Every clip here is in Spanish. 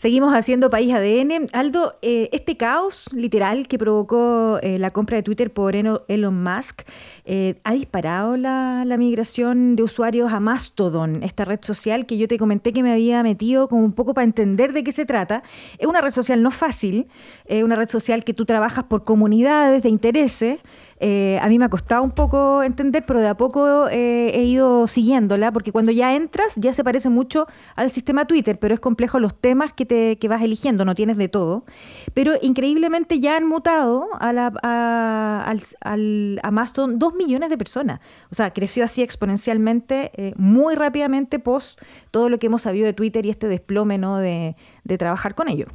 Seguimos haciendo País ADN. Aldo, eh, este caos literal que provocó eh, la compra de Twitter por Elon Musk eh, ha disparado la, migración de usuarios a Mastodon, esta red social que yo te comenté que me había metido como un poco para entender de qué se trata. Es una red social no fácil, es una red social que tú trabajas por comunidades de intereses. Eh, a mí me ha costado un poco entender, pero de a poco eh, he ido siguiéndola, porque cuando ya entras ya se parece mucho al sistema Twitter, pero es complejo los temas que, te, que vas eligiendo, no tienes de todo. Pero increíblemente ya han mutado a, la, a, al, a Mastodon dos millones de personas. O sea, creció así exponencialmente, eh, muy rápidamente, post todo lo que hemos sabido de Twitter y este desplome ¿no? de, trabajar con ello.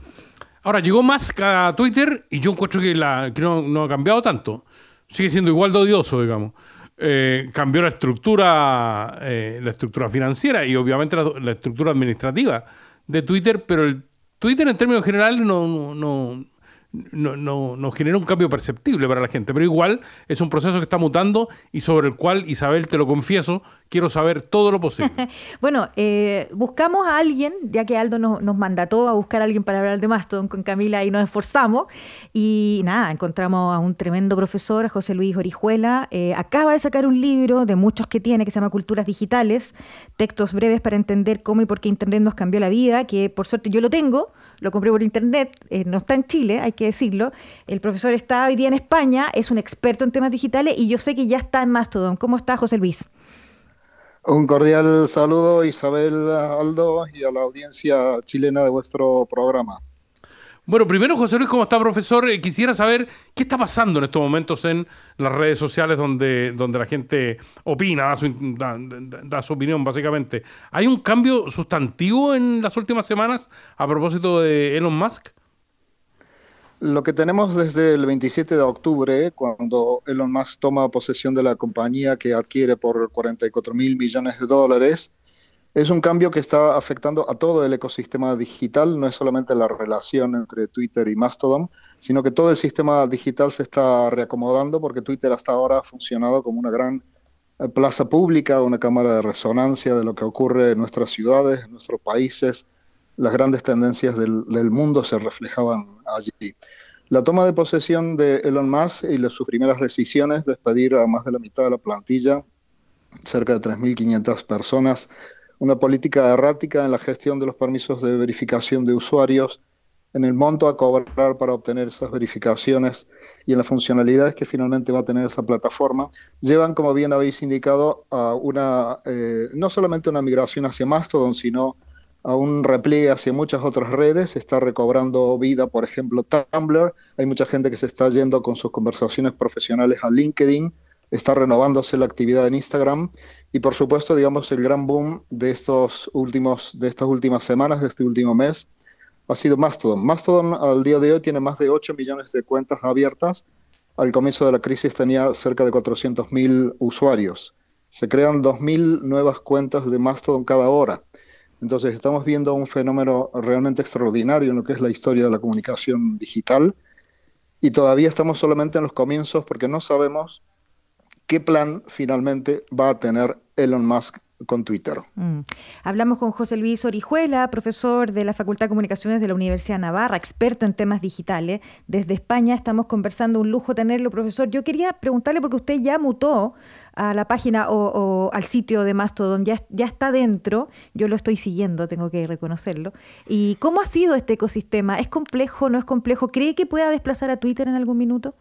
Ahora, llegó Musk a Twitter y yo encuentro que, no, ha cambiado tanto sigue siendo igual de odioso, digamos. Eh, cambió la estructura, eh, la estructura financiera y obviamente la, estructura administrativa de Twitter, pero el Twitter en términos generales no, no, no, genera un cambio perceptible para la gente, pero igual es un proceso que está mutando y sobre el cual, Isabel, te lo confieso, quiero saber todo lo posible. bueno, eh, buscamos a alguien, ya que Aldo nos, nos, mandató a buscar a alguien para hablar de Mastodon con Camila y nos esforzamos. Y nada, encontramos a un tremendo profesor, José Luis Orijuela. Eh, acaba de sacar un libro de muchos que tiene que se llama Culturas Digitales, textos breves para entender cómo y por qué Internet nos cambió la vida, que por suerte yo lo tengo, lo compré por Internet, eh, no está en Chile, hay que decirlo. El profesor está hoy día en España, es un experto en temas digitales y yo sé que ya está en Mastodon. ¿Cómo está José Luis? Un cordial saludo Isabel Aldo y a la audiencia chilena de vuestro programa. Bueno, primero José Luis, ¿cómo está profesor? Eh, quisiera saber qué está pasando en estos momentos en las redes sociales donde, donde la gente opina, da su, da su opinión básicamente. ¿Hay un cambio sustantivo en las últimas semanas a propósito de Elon Musk? Lo que tenemos desde el 27 de octubre, cuando Elon Musk toma posesión de la compañía que adquiere por 44 mil millones de dólares, es un cambio que está afectando a todo el ecosistema digital, no es solamente la relación entre Twitter y Mastodon, sino que todo el sistema digital se está reacomodando porque Twitter hasta ahora ha funcionado como una gran eh, plaza pública, una cámara de resonancia de lo que ocurre en nuestras ciudades, en nuestros países, las grandes tendencias del, mundo se reflejaban allí. La toma de posesión de Elon Musk y sus primeras decisiones, despedir a más de la mitad de la plantilla, cerca de 3.500 personas, una política errática en la gestión de los permisos de verificación de usuarios, en el monto a cobrar para obtener esas verificaciones y en las funcionalidades que finalmente va a tener esa plataforma, llevan, como bien habéis indicado, a una eh, no solamente una migración hacia Mastodon, sino a un repliegue hacia muchas otras redes, está recobrando vida, por ejemplo, Tumblr, hay mucha gente que se está yendo con sus conversaciones profesionales a LinkedIn, está renovándose la actividad en Instagram y por supuesto, digamos, el gran boom de estos últimos de estas últimas semanas, de este último mes, ha sido Mastodon. Mastodon al día de hoy tiene más de 8 millones de cuentas abiertas. Al comienzo de la crisis tenía cerca de 400.000 usuarios. Se crean 2.000 nuevas cuentas de Mastodon cada hora. Entonces estamos viendo un fenómeno realmente extraordinario en lo que es la historia de la comunicación digital. Y todavía estamos solamente en los comienzos porque no sabemos qué plan finalmente va a tener Elon Musk con Twitter. Mm. Hablamos con José Luis Orijuela, profesor de la Facultad de Comunicaciones de la Universidad de Navarra, experto en temas digitales. Desde España estamos conversando, un lujo tenerlo, profesor. Yo quería preguntarle, porque usted ya mutó a la página o, al sitio de Mastodon, ya, ya está dentro, yo lo estoy siguiendo, tengo que reconocerlo. ¿Y cómo ha sido este ecosistema? ¿Es complejo, no es complejo? ¿Cree que pueda desplazar a Twitter en algún minuto?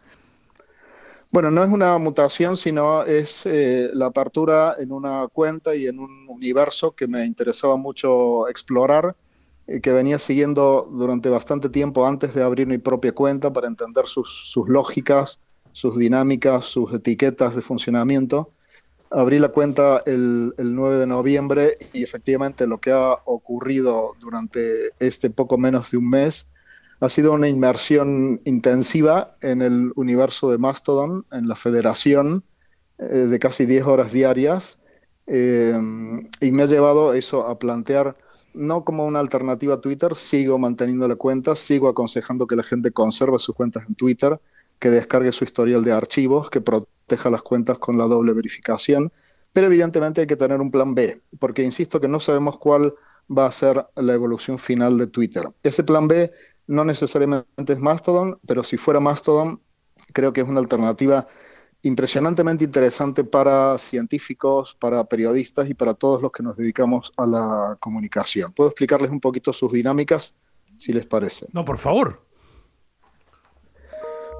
Bueno, no es una mutación, sino es eh, la apertura en una cuenta y en un universo que me interesaba mucho explorar, y que venía siguiendo durante bastante tiempo antes de abrir mi propia cuenta para entender sus, lógicas, sus dinámicas, sus etiquetas de funcionamiento. Abrí la cuenta el, el 9 de noviembre y efectivamente lo que ha ocurrido durante este poco menos de un mes ha sido una inmersión intensiva en el universo de Mastodon, en la federación, eh, de casi 10 horas diarias, eh, y me ha llevado eso a plantear, no como una alternativa a Twitter, sigo manteniendo la cuenta, sigo aconsejando que la gente conserve sus cuentas en Twitter, que descargue su historial de archivos, que proteja las cuentas con la doble verificación, pero evidentemente hay que tener un plan B, porque insisto que no sabemos cuál va a ser la evolución final de Twitter. Ese plan B no necesariamente es Mastodon, pero si fuera Mastodon, creo que es una alternativa impresionantemente interesante para científicos, para periodistas y para todos los que nos dedicamos a la comunicación. ¿Puedo explicarles un poquito sus dinámicas, si les parece? No, por favor.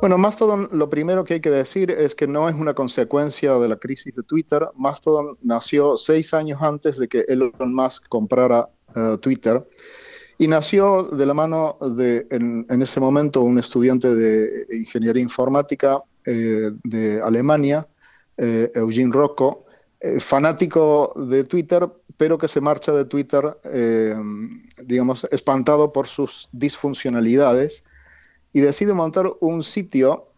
Bueno, Mastodon, lo primero que hay que decir es que no es una consecuencia de la crisis de Twitter. Mastodon nació seis años antes de que Elon Musk comprara eh, Twitter y nació de la mano de, en, ese momento, un estudiante de ingeniería informática eh, de Alemania, eh, Eugene Rocco, eh, fanático de Twitter, pero que se marcha de Twitter, digamos, espantado por sus disfuncionalidades y decide montar un sitio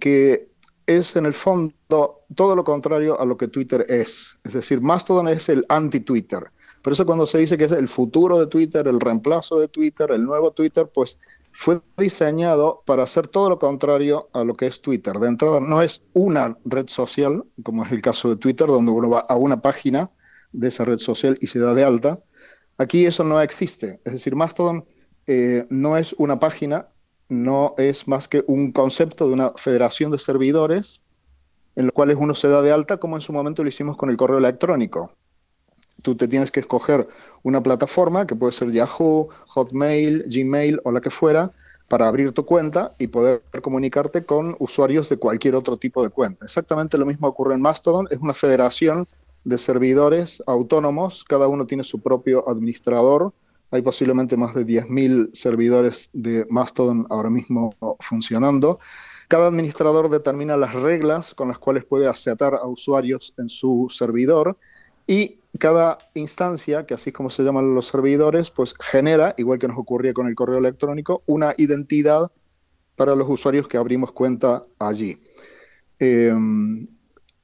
que es en el fondo todo lo contrario a lo que Twitter es. Es decir, Mastodon es el anti-Twitter. Por eso cuando se dice que es el futuro de Twitter, el reemplazo de Twitter, el nuevo Twitter, pues fue diseñado para hacer todo lo contrario a lo que es Twitter. De entrada, no es una red social, como es el caso de Twitter, donde uno va a una página de esa red social y se da de alta. Aquí eso no existe. Es decir, Mastodon eh, no es una página, no es más que un concepto de una federación de servidores en los cuales uno se da de alta, como en su momento lo hicimos con el correo electrónico tú te tienes que escoger una plataforma que puede ser Yahoo, Hotmail, Gmail o la que fuera para abrir tu cuenta y poder comunicarte con usuarios de cualquier otro tipo de cuenta. Exactamente lo mismo ocurre en Mastodon, es una federación de servidores autónomos, cada uno tiene su propio administrador, hay posiblemente más de 10.000 servidores de Mastodon ahora mismo funcionando. Cada administrador determina las reglas con las cuales puede aceptar a usuarios en su servidor y cada instancia, que así es como se llaman los servidores, pues genera, igual que nos ocurría con el correo electrónico, una identidad para los usuarios que abrimos cuenta allí. Em,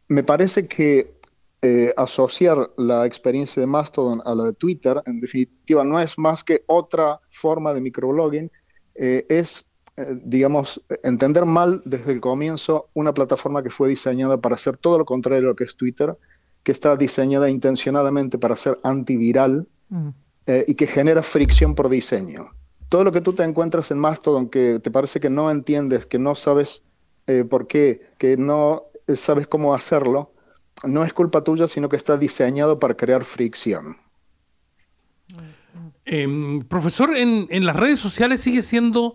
me parece que eh, asociar la experiencia de Mastodon a la de Twitter, en definitiva, no es más que otra forma de microblogging, eh, es, eh, digamos, entender mal desde el comienzo una plataforma que fue diseñada para hacer todo lo contrario a lo que es Twitter, que está diseñada intencionadamente para ser antiviral mm. eh, y que genera fricción por diseño. Todo lo que tú te encuentras en Mastodon que te parece que no entiendes, que no sabes eh, por qué, que no sabes cómo hacerlo, no es culpa tuya, sino que está diseñado para crear fricción. Em, profesor, en, las redes sociales sigue siendo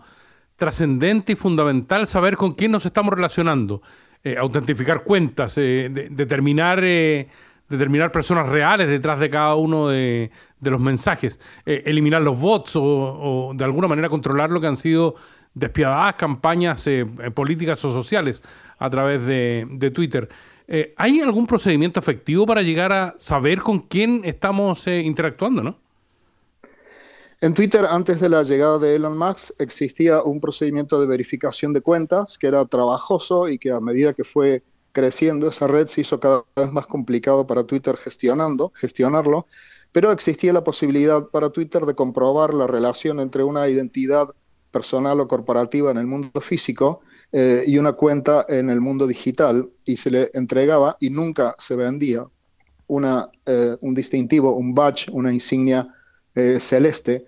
trascendente y fundamental saber con quién nos estamos relacionando. Eh, autentificar cuentas, eh, determinar, eh, determinar personas reales detrás de cada uno de, los mensajes, eliminar los bots o, de alguna manera controlar lo que han sido despiadadas campañas políticas o sociales a través de, de Twitter. ¿Hay algún procedimiento efectivo para llegar a saber con quién estamos interactuando, no? En Twitter, antes de la llegada de Elon Musk, existía un procedimiento de verificación de cuentas que era trabajoso y que a medida que fue creciendo esa red se hizo cada vez más complicado para Twitter gestionando, gestionarlo, pero existía la posibilidad para Twitter de comprobar la relación entre una identidad personal o corporativa en el mundo físico eh, y una cuenta en el mundo digital y se le entregaba y nunca se vendía una, eh, un distintivo, un badge, una insignia eh, celeste,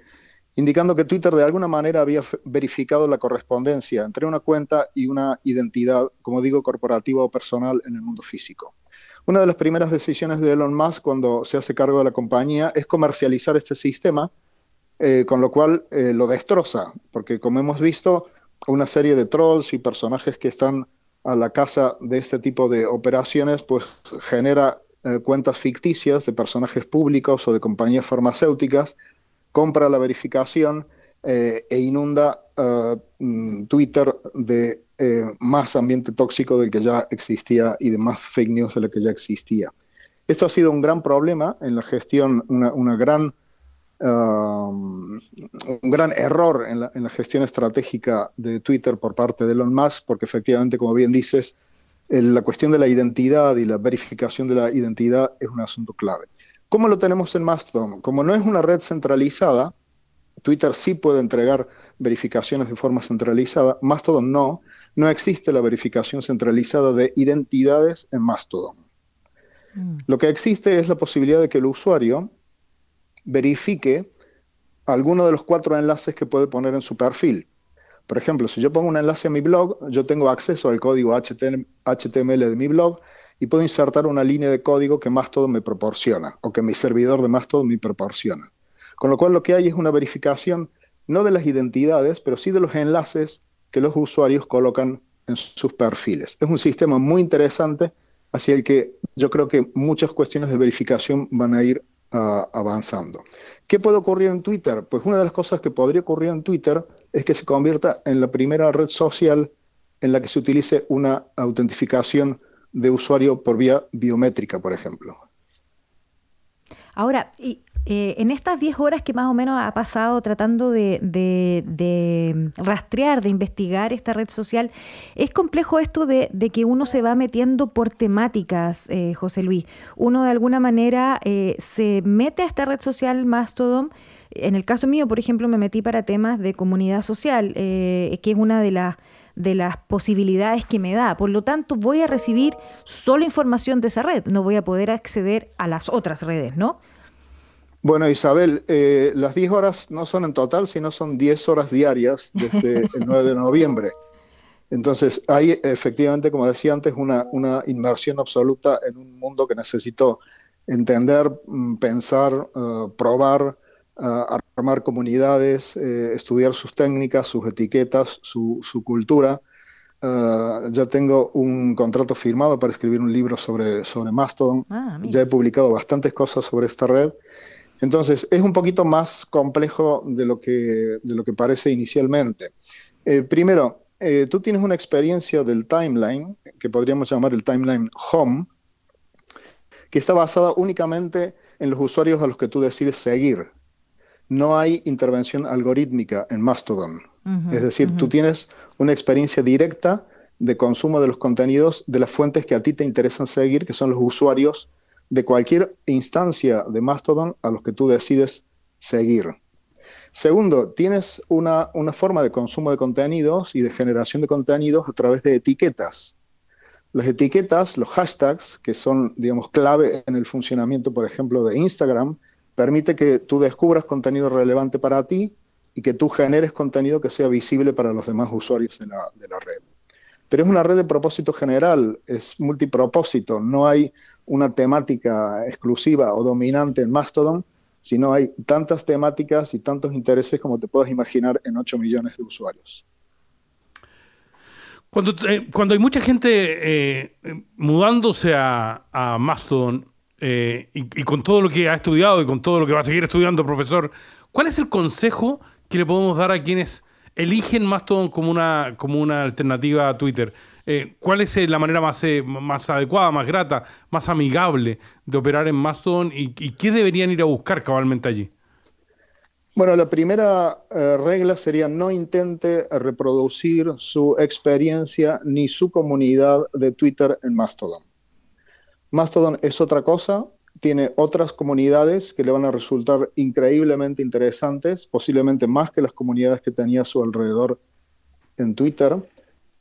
indicando que Twitter de alguna manera había verificado la correspondencia entre una cuenta y una identidad, como digo, corporativa o personal en el mundo físico. Una de las primeras decisiones de Elon Musk cuando se hace cargo de la compañía es comercializar este sistema, eh, con lo cual eh, lo destroza, porque como hemos visto, una serie de trolls y personajes que están a la casa de este tipo de operaciones, pues genera eh, cuentas ficticias de personajes públicos o de compañías farmacéuticas, compra la verificación eh, e inunda eh, mm, Twitter de más ambiente tóxico del que ya existía y de más fake news de lo que ya existía. Esto ha sido un gran problema en la gestión, una, gran, un gran error en la, gestión estratégica de Twitter por parte de Elon Musk, porque efectivamente, como bien dices, la cuestión de la identidad y la verificación de la identidad es un asunto clave. ¿Cómo lo tenemos en Mastodon? Como no es una red centralizada, Twitter sí puede entregar verificaciones de forma centralizada, Mastodon no, no existe la verificación centralizada de identidades en Mastodon. Mm. Lo que existe es la posibilidad de que el usuario verifique alguno de los cuatro enlaces que puede poner en su perfil. Por ejemplo, si yo pongo un enlace a mi blog, yo tengo acceso al código HTML de mi blog y puedo insertar una línea de código que Mastodon me proporciona o que mi servidor de Mastodon me proporciona. Con lo cual lo que hay es una verificación no de las identidades, pero sí de los enlaces que los usuarios colocan en sus perfiles. Es un sistema muy interesante hacia el que yo creo que muchas cuestiones de verificación van a ir ah, avanzando. ¿Qué puede ocurrir en Twitter? Pues una de las cosas que podría ocurrir en Twitter es que se convierta en la primera red social en la que se utilice una autentificación de usuario por vía biométrica, por ejemplo. Ahora, y eh, en estas 10 horas que más o menos ha pasado tratando de, rastrear, de investigar esta red social, es complejo esto de, que uno se va metiendo por temáticas, eh, José Luis. Uno de alguna manera eh, se mete a esta red social Mastodon. En el caso mío, por ejemplo, me metí para temas de comunidad social, que es una de las de las posibilidades que me da. Por lo tanto, voy a recibir solo información de esa red, no voy a poder acceder a las otras redes, ¿no? Bueno, Isabel, eh, las 10 horas no son en total, sino son 10 horas diarias desde el 9 de noviembre. Entonces, hay efectivamente, como decía antes, una, una inmersión absoluta en un mundo que necesito entender, mm, pensar, eh, probar, eh, armar comunidades, estudiar sus técnicas, sus etiquetas, su, su cultura. ya tengo un contrato firmado para escribir un libro sobre, sobre Mastodon. Ah, ya he publicado bastantes cosas sobre esta red. Entonces, es un poquito más complejo de lo que, de lo que parece inicialmente. Eh, primero, eh, tú tienes una experiencia del timeline, que podríamos llamar el timeline home, que está basada únicamente en los usuarios a los que tú decides seguir. No hay intervención algorítmica en Mastodon. es decir, tú tienes una experiencia directa de consumo de los contenidos de las fuentes que a ti te interesan seguir, que son los usuarios de cualquier instancia de Mastodon a los que tú decides seguir. Segundo, tienes una, forma de consumo de contenidos y de generación de contenidos a través de etiquetas. Las etiquetas, los hashtags, que son, digamos, clave en el funcionamiento, por ejemplo, de Instagram, permite que tú descubras contenido relevante para ti y que tú generes contenido que sea visible para los demás usuarios de la, red. Pero es una red de propósito general, es multipropósito, no hay una temática exclusiva o dominante en Mastodon, sino hay tantas temáticas y tantos intereses como te puedas imaginar en 8 millones de usuarios. Cuando, eh, cuando hay mucha gente eh, mudándose a, Mastodon eh, y, con todo lo que ha estudiado y con todo lo que va a seguir estudiando, profesor, ¿cuál es el consejo que le podemos dar a quienes eligen Mastodon como una, como una alternativa a Twitter? Eh, ¿cuál es eh, la manera más, eh, más adecuada, más grata, más amigable de operar en Mastodon y, qué deberían ir a buscar cabalmente allí? Bueno, la primera regla sería no intente reproducir su experiencia ni su comunidad de Twitter en Mastodon. Mastodon es otra cosa, tiene otras comunidades que le van a resultar increíblemente interesantes, posiblemente más que las comunidades que tenía a su alrededor en Twitter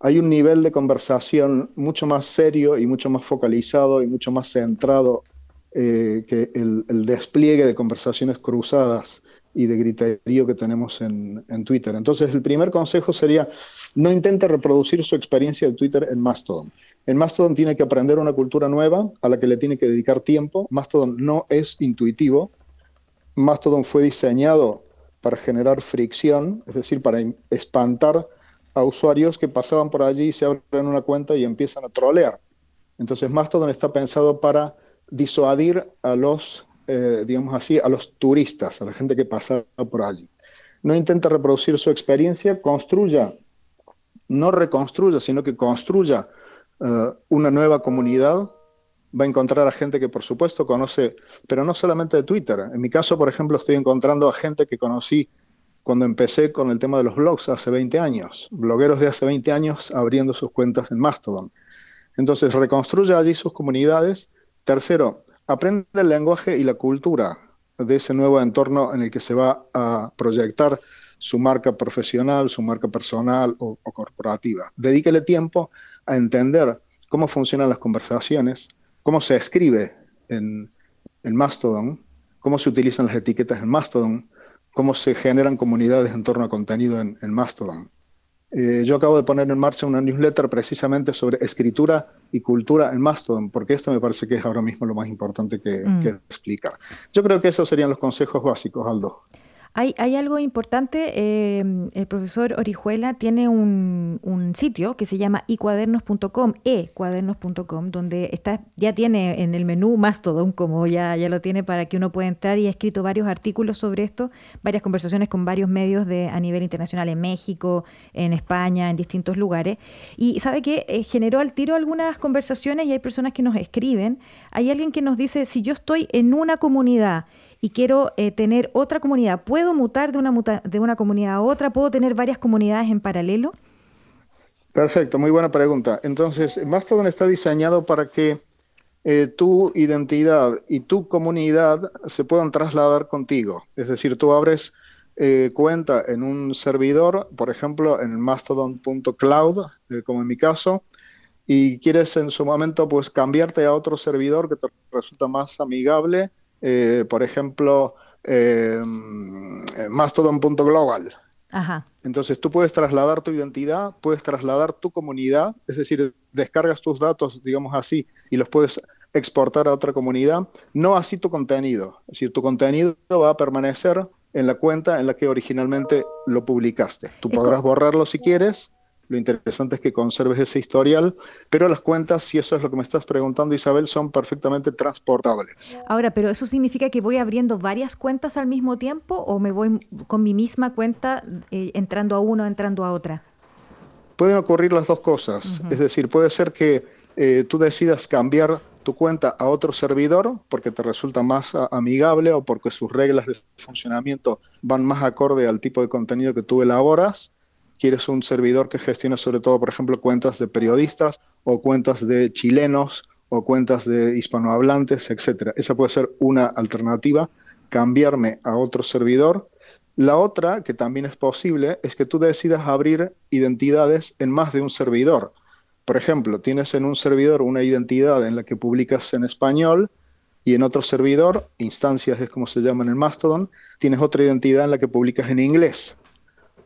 hay un nivel de conversación mucho más serio y mucho más focalizado y mucho más centrado eh, que el, despliegue de conversaciones cruzadas y de griterío que tenemos en, Twitter. Entonces, el primer consejo sería, no intente reproducir su experiencia de Twitter en Mastodon. En Mastodon tiene que aprender una cultura nueva a la que le tiene que dedicar tiempo. Mastodon no es intuitivo. Mastodon fue diseñado para generar fricción, es decir, para espantar a usuarios que pasaban por allí, se abren una cuenta y empiezan a trolear. Entonces Mastodon está pensado para disuadir a los, eh, digamos así, a los turistas, a la gente que pasa por allí. No intenta reproducir su experiencia, construya, no reconstruya, sino que construya eh, una nueva comunidad. Va a encontrar a gente que por supuesto conoce, pero no solamente de Twitter. En mi caso, por ejemplo, estoy encontrando a gente que conocí cuando empecé con el tema de los blogs hace 20 años, blogueros de hace 20 años abriendo sus cuentas en Mastodon. Entonces, reconstruye allí sus comunidades. Tercero, aprende el lenguaje y la cultura de ese nuevo entorno en el que se va a proyectar su marca profesional, su marca personal o, corporativa. Dedíquele tiempo a entender cómo funcionan las conversaciones, cómo se escribe en, en Mastodon, cómo se utilizan las etiquetas en Mastodon, cómo se generan comunidades en torno a contenido en, Mastodon. Eh, yo acabo de poner en marcha una newsletter precisamente sobre escritura y cultura en Mastodon, porque esto me parece que es ahora mismo lo más importante que, mm. que explicar. Yo creo que esos serían los consejos básicos, Aldo. Hay, hay algo importante, eh, el profesor Orijuela tiene un, un sitio que se llama icuadernos.com, ecuadernos.com, donde está, ya tiene en el menú más todo, como ya, ya lo tiene para que uno pueda entrar y ha escrito varios artículos sobre esto, varias conversaciones con varios medios de, a nivel internacional en México, en España, en distintos lugares. Y sabe que eh, generó al tiro algunas conversaciones y hay personas que nos escriben. Hay alguien que nos dice, si yo estoy en una comunidad, y quiero eh, tener otra comunidad, ¿puedo mutar de una, de una comunidad a otra? ¿Puedo tener varias comunidades en paralelo? Perfecto, muy buena pregunta. Entonces, Mastodon está diseñado para que eh, tu identidad y tu comunidad se puedan trasladar contigo. Es decir, tú abres eh, cuenta en un servidor, por ejemplo, en mastodon.cloud, como en mi caso, y quieres en su momento pues cambiarte a otro servidor que te resulta más amigable eh, por ejemplo, eh, mastodon.global. Entonces tú puedes trasladar tu identidad, puedes trasladar tu comunidad, es decir, descargas tus datos, digamos así, y los puedes exportar a otra comunidad, no así tu contenido. Es decir, tu contenido va a permanecer en la cuenta en la que originalmente lo publicaste. Tú podrás borrarlo si quieres, lo interesante es que conserves ese historial, pero las cuentas, si eso es lo que me estás preguntando, Isabel, son perfectamente transportables. Ahora, pero ¿eso significa que voy abriendo varias cuentas al mismo tiempo o me voy con mi misma cuenta eh, entrando a uno, entrando a otra? Pueden ocurrir las dos cosas. Es decir, puede ser que eh, tú decidas cambiar tu cuenta a otro servidor porque te resulta más amigable o porque sus reglas de funcionamiento van más acorde al tipo de contenido que tú elaboras quieres un servidor que gestione sobre todo, por ejemplo, cuentas de periodistas o cuentas de chilenos o cuentas de hispanohablantes, etcétera. Esa puede ser una alternativa, cambiarme a otro servidor. La otra, que también es posible, es que tú decidas abrir identidades en más de un servidor. Por ejemplo, tienes en un servidor una identidad en la que publicas en español y en otro servidor, instancias es como se llama en el Mastodon, tienes otra identidad en la que publicas en inglés.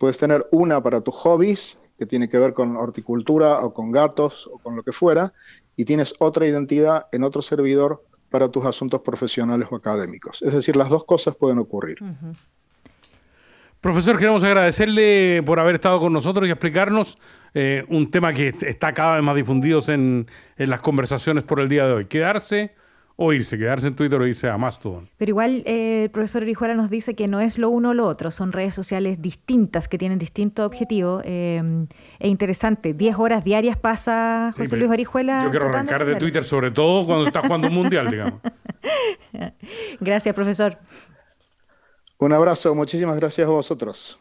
Puedes tener una para tus hobbies, que tiene que ver con horticultura o con gatos o con lo que fuera, y tienes otra identidad en otro servidor para tus asuntos profesionales o académicos. Es decir, las dos cosas pueden ocurrir. Profesor, queremos agradecerle por haber estado con nosotros y explicarnos eh, un tema que está cada vez más difundido en, en las conversaciones por el día de hoy. Quedarse o irse, quedarse en Twitter o irse a Mastodon. Pero igual eh, el profesor Erijuela nos dice que no es lo uno o lo otro, son redes sociales distintas que tienen distintos objetivos. Eh, es interesante, 10 horas diarias pasa José Luis Orihuela. Yo quiero arrancar de Twitter, sobre todo cuando está jugando un mundial, digamos. Gracias, profesor. Un abrazo, muchísimas gracias a vosotros.